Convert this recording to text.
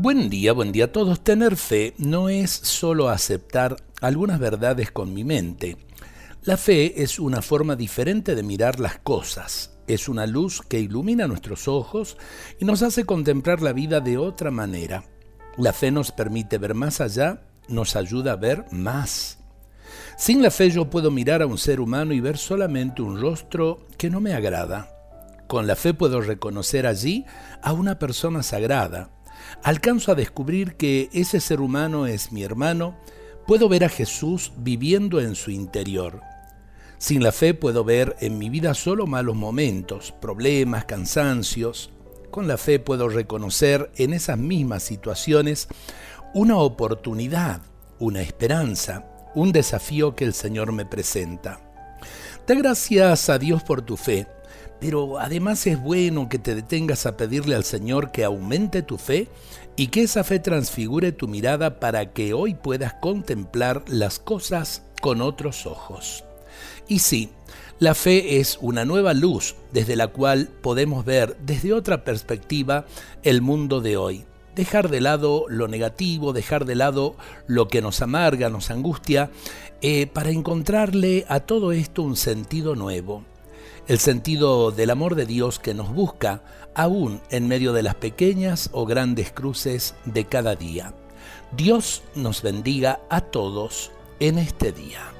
Buen día, buen día a todos. Tener fe no es solo aceptar algunas verdades con mi mente. La fe es una forma diferente de mirar las cosas. Es una luz que ilumina nuestros ojos y nos hace contemplar la vida de otra manera. La fe nos permite ver más allá, nos ayuda a ver más. Sin la fe yo puedo mirar a un ser humano y ver solamente un rostro que no me agrada. Con la fe puedo reconocer allí a una persona sagrada, alcanzo a descubrir que ese ser humano es mi hermano, puedo ver a Jesús viviendo en su interior. Sin la fe puedo ver en mi vida solo malos momentos, problemas, cansancios. Con la fe puedo reconocer en esas mismas situaciones una oportunidad, una esperanza, un desafío que el Señor me presenta. Da gracias a Dios por tu fe pero además es bueno que te detengas a pedirle al Señor que aumente tu fe y que esa fe transfigure tu mirada para que hoy puedas contemplar las cosas con otros ojos. Y sí, la fe es una nueva luz desde la cual podemos ver desde otra perspectiva el mundo de hoy. Dejar de lado lo negativo, dejar de lado lo que nos amarga, nos angustia, eh, para encontrarle a todo esto un sentido nuevo el sentido del amor de Dios que nos busca aún en medio de las pequeñas o grandes cruces de cada día. Dios nos bendiga a todos en este día.